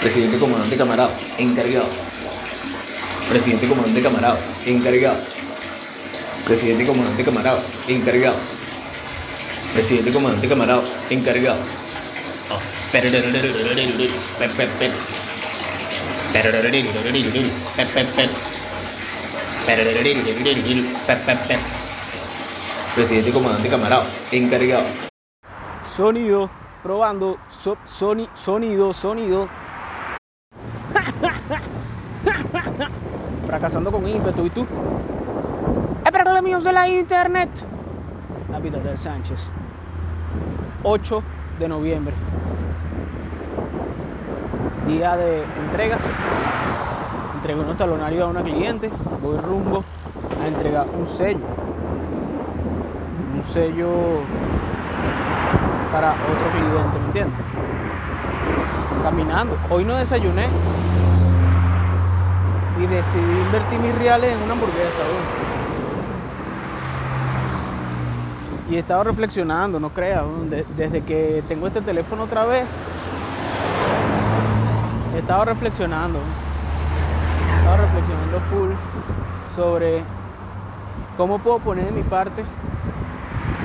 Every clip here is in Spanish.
Presidente comandante camarada, encargado. Presidente comandante camarada, encargado. Presidente comandante camarada, encargado. Presidente comandante camarada, encargado. Presidente comandante camarada, encargado. Sonido, probando, so- soni- sonido, sonido. Fracasando con ímpetu, ¿y tú? Es los míos de la internet. La vida de Sánchez. 8 de noviembre. Día de entregas. Entrego unos talonarios a una cliente. Voy rumbo a entregar un sello. Un sello para otro cliente, ¿me entiendes? Caminando. Hoy no desayuné y decidí invertir mis reales en una hamburguesa. Y he estado reflexionando, no creas, desde que tengo este teléfono otra vez, he estado reflexionando. He reflexionando full sobre cómo puedo poner de mi parte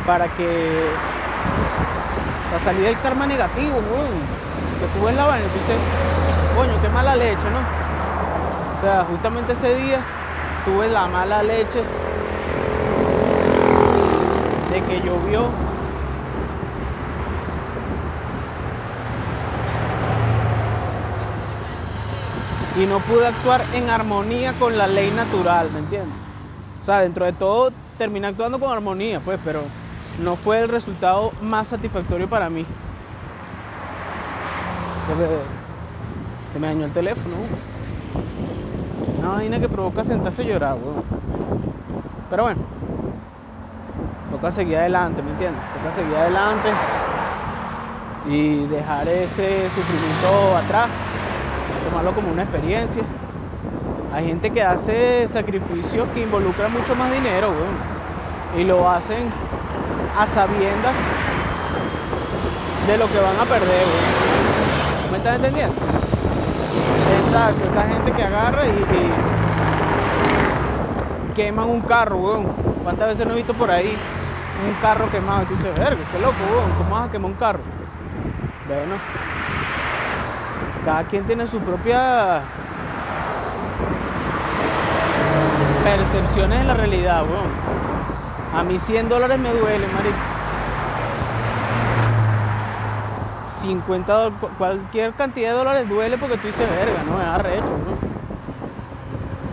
para que para salir del karma negativo. Que tú ves la vaina dices, coño, qué mala leche, ¿no? O sea, justamente ese día tuve la mala leche de que llovió. Y no pude actuar en armonía con la ley natural, ¿me entiendes? O sea, dentro de todo terminé actuando con armonía, pues, pero no fue el resultado más satisfactorio para mí. Se me dañó el teléfono. Una vaina que provoca sentarse a llorar. Pero bueno, toca seguir adelante, ¿me entiendes? Toca seguir adelante y dejar ese sufrimiento atrás, tomarlo como una experiencia. Hay gente que hace sacrificios que involucran mucho más dinero. Y lo hacen a sabiendas de lo que van a perder. ¿Me estás entendiendo? Esa gente que agarra y, y queman un carro, weón. ¿Cuántas veces no he visto por ahí un carro quemado? Y tú dices, verga, qué loco, weón, ¿cómo vas a quemar un carro? Bueno, cada quien tiene su propia percepciones de la realidad, weón. A mí 100 dólares me duele, marico. 50 dólares, cualquier cantidad de dólares duele porque tú dices, verga, no, es arrecho, ¿no?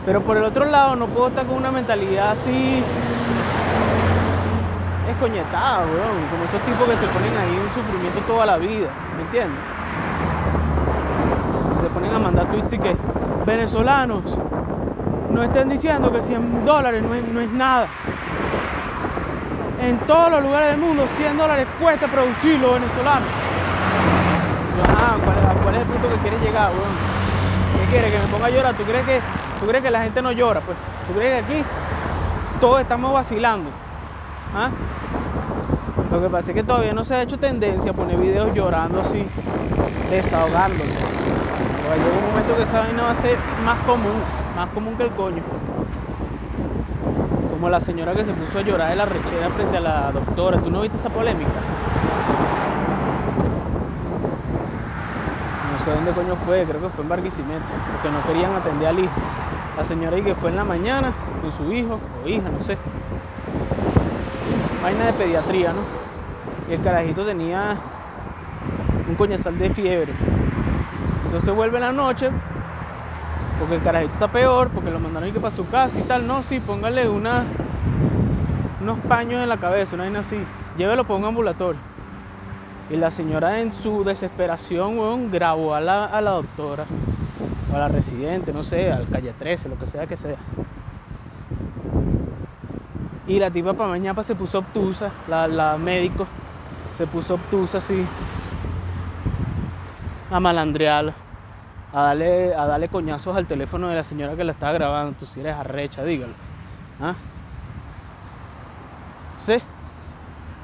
Pero por el otro lado, no puedo estar con una mentalidad así escoñetada, weón. Como esos tipos que se ponen ahí en sufrimiento toda la vida, ¿me entiendes? Se ponen a mandar tweets y que venezolanos no estén diciendo que 100 dólares no es, no es nada. En todos los lugares del mundo, 100 dólares cuesta producirlo venezolano. Yo, ¿cuál, es- el punto que quieres llegar, weón? ¿Qué quieres? ¿Que me ponga a llorar? ¿Tú crees que, tú crees que la gente no llora? Pues, ¿tú crees que aquí todos estamos vacilando? ¿Ah? Lo que pasa es que todavía no se ha hecho tendencia a poner videos llorando así, desahogándolo. Pero va a llegar un momento que esa vaina va a ser más común, más común que el coño. Como la señora que se puso a llorar de la rechera frente a la doctora. ¿Tú no viste esa polémica? No sé dónde coño fue, creo que fue en Barquisimeto, porque no querían atender al hijo. La señora ahí que fue en la mañana con su hijo o hija, no sé. Vaina de pediatría, ¿no? Y el carajito tenía un coñazal de fiebre. Entonces vuelve en la noche, porque el carajito está peor, porque lo mandaron y que para su casa y tal. No, sí, póngale una, unos paños en la cabeza, una vaina así. Llévelo para un ambulatorio. Y la señora en su desesperación, grabó a la, a la doctora, o a la residente, no sé, al calle 13, lo que sea que sea. Y la tipa para mañana se puso obtusa, la, la médico se puso obtusa así, a malandrearla, a darle, a darle coñazos al teléfono de la señora que la estaba grabando. Tú si eres arrecha, dígalo. ¿Ah? Sí.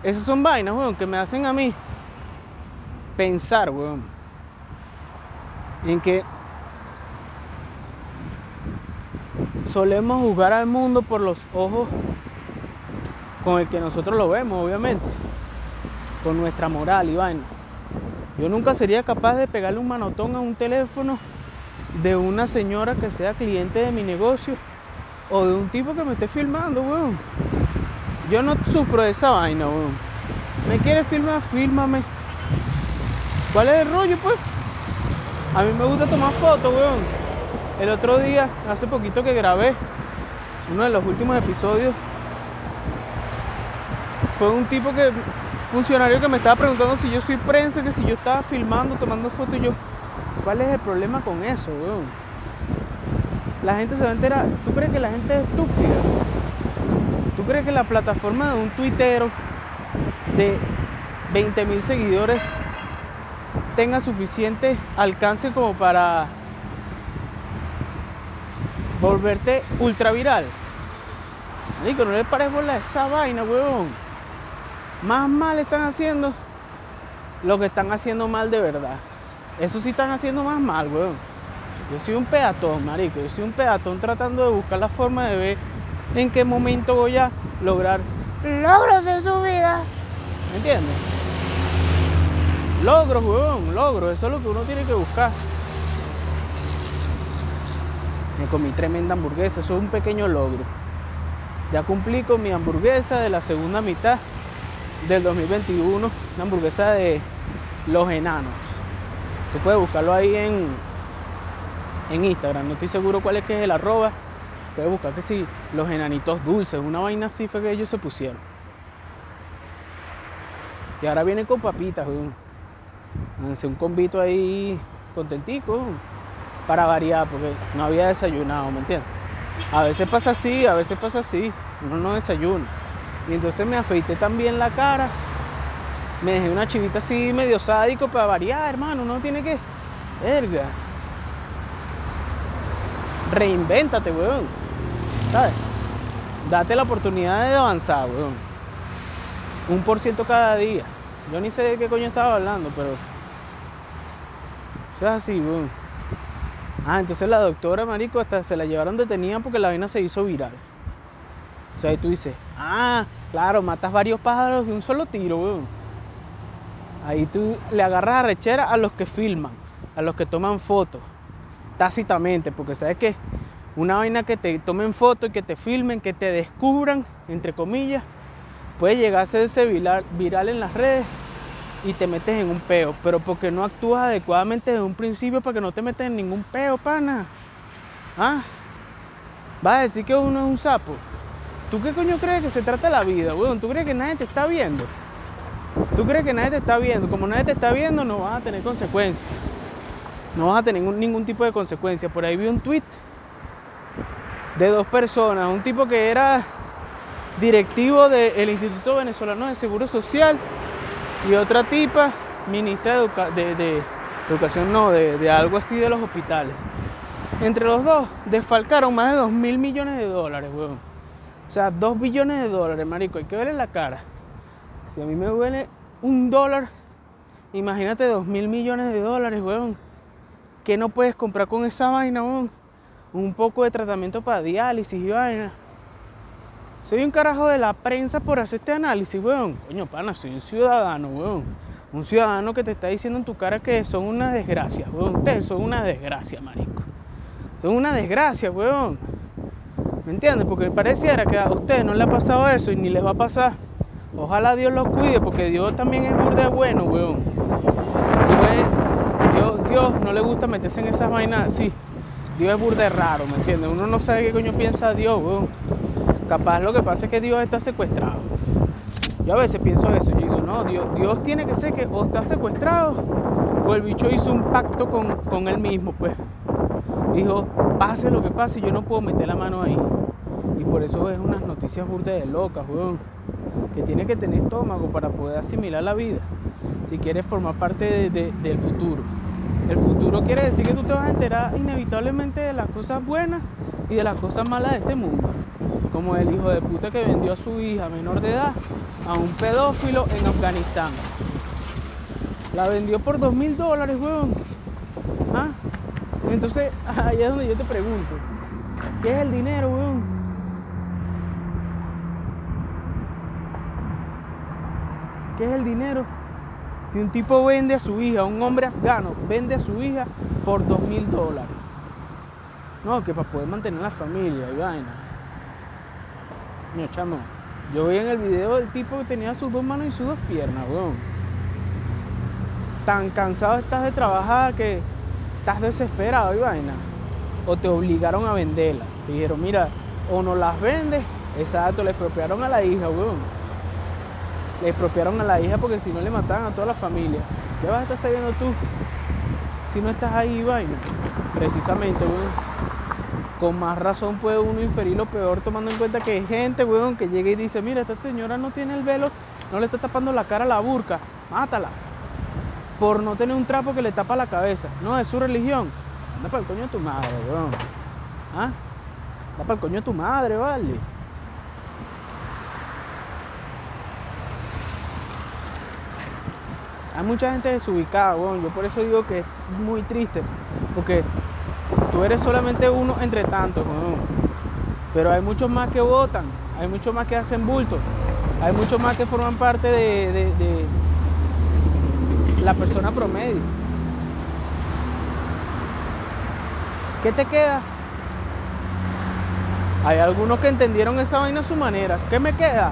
Esas son vainas, weón, que me hacen a mí pensar, weón. en que solemos juzgar al mundo por los ojos con el que nosotros lo vemos, obviamente, con nuestra moral y vaina. Yo nunca sería capaz de pegarle un manotón a un teléfono de una señora que sea cliente de mi negocio o de un tipo que me esté filmando, weón. Yo no sufro de esa vaina, weón. ¿Me quieres filmar? Fílmame. ¿Cuál es el rollo, pues? A mí me gusta tomar fotos, weón. El otro día, hace poquito que grabé, uno de los últimos episodios, fue un tipo que, funcionario que me estaba preguntando si yo soy prensa, que si yo estaba filmando, tomando fotos, y yo, ¿cuál es el problema con eso, weón? La gente se va a enterar. ¿Tú crees que la gente es estúpida? ¿Tú crees que la plataforma de un tuitero de 20 mil seguidores tenga suficiente alcance como para volverte ultra viral? Digo, no le pares bola a esa vaina, weón. Más mal están haciendo lo que están haciendo mal de verdad. Eso sí están haciendo más mal, weón. Yo soy un peatón, marico. Yo soy un peatón tratando de buscar la forma de ver en qué momento voy a lograr logros en su vida. ¿Me entiendes? Logros, weón, logros. Eso es lo que uno tiene que buscar. Me comí tremenda hamburguesa. Eso es un pequeño logro. Ya cumplí con mi hamburguesa de la segunda mitad del 2021. Una hamburguesa de los enanos. Tú puedes buscarlo ahí en, en Instagram. No estoy seguro cuál es que es el arroba. Puedes buscar que sí, los enanitos dulces. Una vaina así fue que ellos se pusieron. Y ahora vienen con papitas, weón. Hace un convito ahí contentico, para variar, porque no había desayunado, ¿me entiendes? A veces pasa así, a veces pasa así. Uno no desayuna. Y entonces me afeité también la cara. Me dejé una chivita así medio sádico para variar, hermano. Uno tiene que. Verga. Reinvéntate, weón. ¿Sabes? Date la oportunidad de avanzar, weón. Un por ciento cada día. Yo ni sé de qué coño estaba hablando, pero. Eso es así, weón. Ah, entonces la doctora, marico, hasta se la llevaron detenida porque la vaina se hizo viral. O sea, ahí tú dices, ah, claro, matas varios pájaros de un solo tiro, weón. Ahí tú le agarras a rechera a los que filman, a los que toman fotos, tácitamente, porque sabes que una vaina que te tomen fotos y que te filmen, que te descubran, entre comillas, puede llegar a hacerse viral, en las redes y te metes en un peo, pero porque no actúas adecuadamente desde un principio para que no te metas en ningún peo, pana. ¿Ah? ¿Vas a decir que uno es un sapo? ¿Tú qué coño crees que se trata la vida, weón? ¿Tú crees que nadie te está viendo? ¿Tú crees que nadie te está viendo? Como nadie te está viendo, no vas a tener consecuencias. No vas a tener ningún, ningún tipo de consecuencias. Por ahí vi un tweet de dos personas. Un tipo que era directivo del Instituto Venezolano de Seguro Social y otra tipa, ministra de, de educación, no, de, de algo así de los hospitales. Entre los dos desfalcaron más de 2 mil millones de dólares, weón. O sea, 2 billones de dólares, marico. Hay que verle la cara. Si a mí me duele un dólar, imagínate 2 mil millones de dólares, weón. ¿Qué no puedes comprar con esa vaina, weón? Un poco de tratamiento para diálisis y vaina. Soy un carajo de la prensa por hacer este análisis, weón. Coño, pana, soy un ciudadano, weón. Un ciudadano que te está diciendo en tu cara que son una desgracia, weón. Ustedes son una desgracia, marico. Son una desgracia, weón. ¿Me entiendes? Porque pareciera que a ustedes no les ha pasado eso y ni les va a pasar. Ojalá Dios los cuide, porque Dios también es burda de bueno, weón. Dios, Dios, no le gusta meterse en esas vainas así. Dios es burda de raro, ¿me entiendes? Uno no sabe qué coño piensa Dios, weón. Capaz lo que pasa es que Dios está secuestrado. Yo a veces pienso eso, yo digo, no, Dios, tiene que ser que o está secuestrado o el bicho hizo un pacto con, con él mismo, pues. Dijo, pase lo que pase, yo no puedo meter la mano ahí. Y por eso es unas noticias burdas de locas, weón. Que tienes que tener estómago para poder asimilar la vida. Si quieres formar parte de- del futuro. El futuro quiere decir que tú te vas a enterar inevitablemente de las cosas buenas y de las cosas malas de este mundo. Como el hijo de puta que vendió a su hija menor de edad a un pedófilo en Afganistán. La vendió por dos mil dólares, weón. ¿Ah? Entonces, ahí es donde yo te pregunto, ¿qué es el dinero, weón? ¿Qué es el dinero? Si un tipo vende a su hija, un hombre afgano vende a su hija por dos mil dólares. No, que para poder mantener la familia y vaina. Chamo. Yo vi en el video del tipo que tenía sus dos manos y sus dos piernas, weón. Tan cansado estás de trabajar que estás desesperado y vaina. O te obligaron a venderla. Te dijeron, mira, o no las vendes. Exacto, le expropiaron a la hija, weón le expropiaron a la hija porque si no le mataban a toda la familia. ¿Qué vas a estar sabiendo tú si no estás ahí, vaina? Precisamente, weón. Con más razón puede uno inferir lo peor tomando en cuenta que hay gente, weón, que llega y dice, mira, esta señora no tiene el velo, no le está tapando la cara a la burca, mátala. Por no tener un trapo que le tapa la cabeza. No, es su religión. Anda para el coño de tu madre, weón. ¿Ah? Anda para el coño de tu madre, vale. Hay mucha gente desubicada, weón. Yo por eso digo que es muy triste. Porque tú eres solamente uno entre tantos. Pero hay muchos más que votan. Hay muchos más que hacen bulto. Hay muchos más que forman parte de, de, de la persona promedio. ¿Qué te queda? Hay algunos que entendieron esa vaina a su manera. ¿Qué me queda?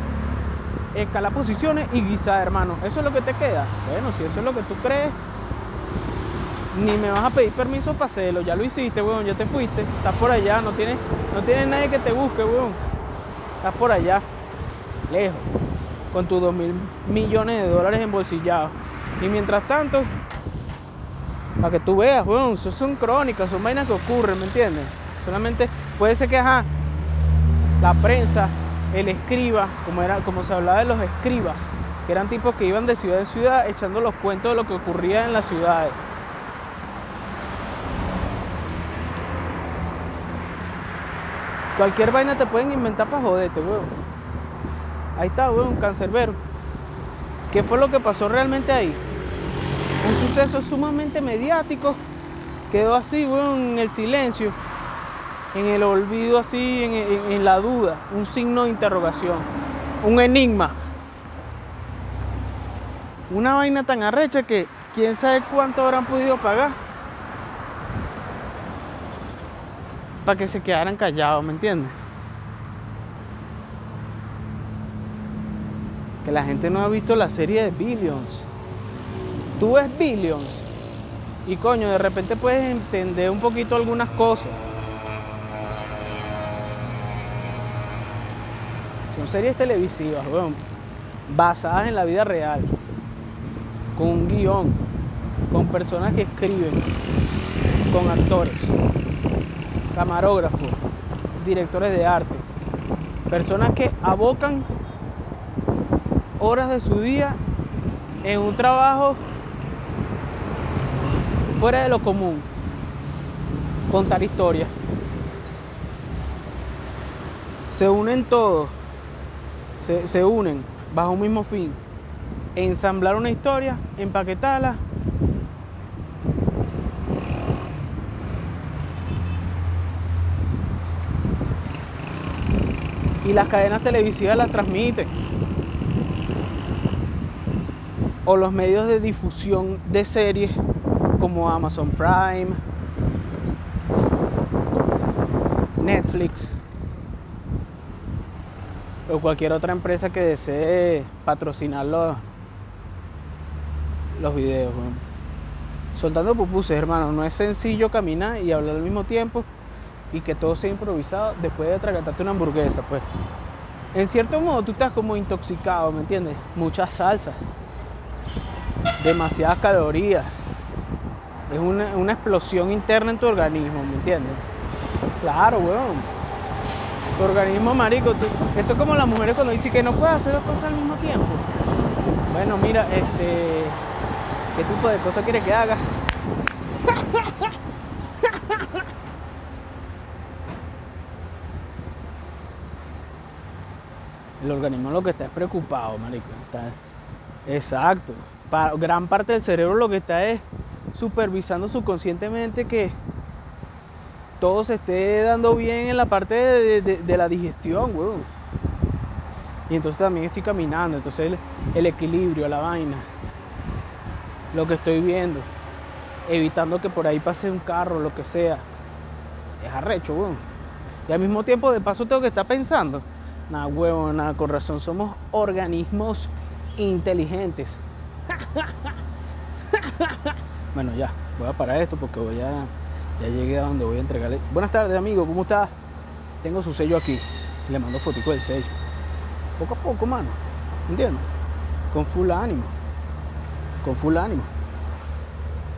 escalar posiciones y guisar, hermano. Eso es lo que te queda. Bueno, si eso es lo que tú crees, ni me vas a pedir permiso para hacerlo. Ya lo hiciste, weón, ya te fuiste. Estás por allá, no tienes, no tienes nadie que te busque, weón. Estás por allá, lejos, con tus dos mil millones de dólares embolsillados. Y mientras tanto, para que tú veas, weón, son crónicas, son vainas que ocurren, ¿me entiendes? Solamente puede ser que, ajá, la prensa el escriba, como, era, como se hablaba de los escribas, que eran tipos que iban de ciudad en ciudad echando los cuentos de lo que ocurría en las ciudades. Cualquier vaina te pueden inventar para joderte, weón. Ahí está, weón, cancerbero. ¿Qué fue lo que pasó realmente ahí? Un suceso sumamente mediático. Quedó así, weón, en el silencio en el olvido así, en, la duda, un signo de interrogación, un enigma. Una vaina tan arrecha que quién sabe cuánto habrán podido pagar para que se quedaran callados, ¿me entiendes? Que la gente no ha visto la serie de Billions. Tú ves Billions y coño, de repente puedes entender un poquito algunas cosas. Son series televisivas, basadas en la vida real, con un guion, con personas que escriben, con actores, camarógrafos, directores de arte, personas que abocan horas de su día en un trabajo fuera de lo común, contar historias. Se unen todos se, unen bajo un mismo fin. Ensamblar una historia, empaquetarla y las cadenas televisivas las transmiten. O los medios de difusión de series como Amazon Prime, Netflix, o cualquier otra empresa que desee patrocinar los, los videos. Soltando pupuses, hermano, no es sencillo caminar y hablar al mismo tiempo y que todo sea improvisado después de atragantarte una hamburguesa, pues. En cierto modo tú estás como intoxicado, ¿me entiendes? Muchas salsas, demasiadas calorías. Es una, una explosión interna en tu organismo, ¿me entiendes? Claro, weón tu organismo marico. eso es como las mujeres cuando dicen que no puede hacer dos cosas al mismo tiempo. Bueno, mira, este. ¿Qué tipo de cosas quieres que haga? El organismo lo que está es preocupado, marico. Exacto. Para gran parte del cerebro lo que está es supervisando subconscientemente que todo se esté dando bien en la parte de, la digestión, weón. Y entonces también estoy caminando, entonces el, el equilibrio, la vaina, lo que estoy viendo, evitando que por ahí pase un carro, lo que sea, es arrecho, weón. Y al mismo tiempo, de paso, tengo que estar pensando, nada, huevón, nada, con razón, somos organismos inteligentes. bueno, ya, voy a parar esto porque voy a, ya llegué a donde voy a entregarle. Buenas tardes, amigo, ¿cómo está? Tengo su sello aquí. Le mando fotico del sello. Poco a poco, mano. ¿Entiendes? Con full ánimo. Con full ánimo.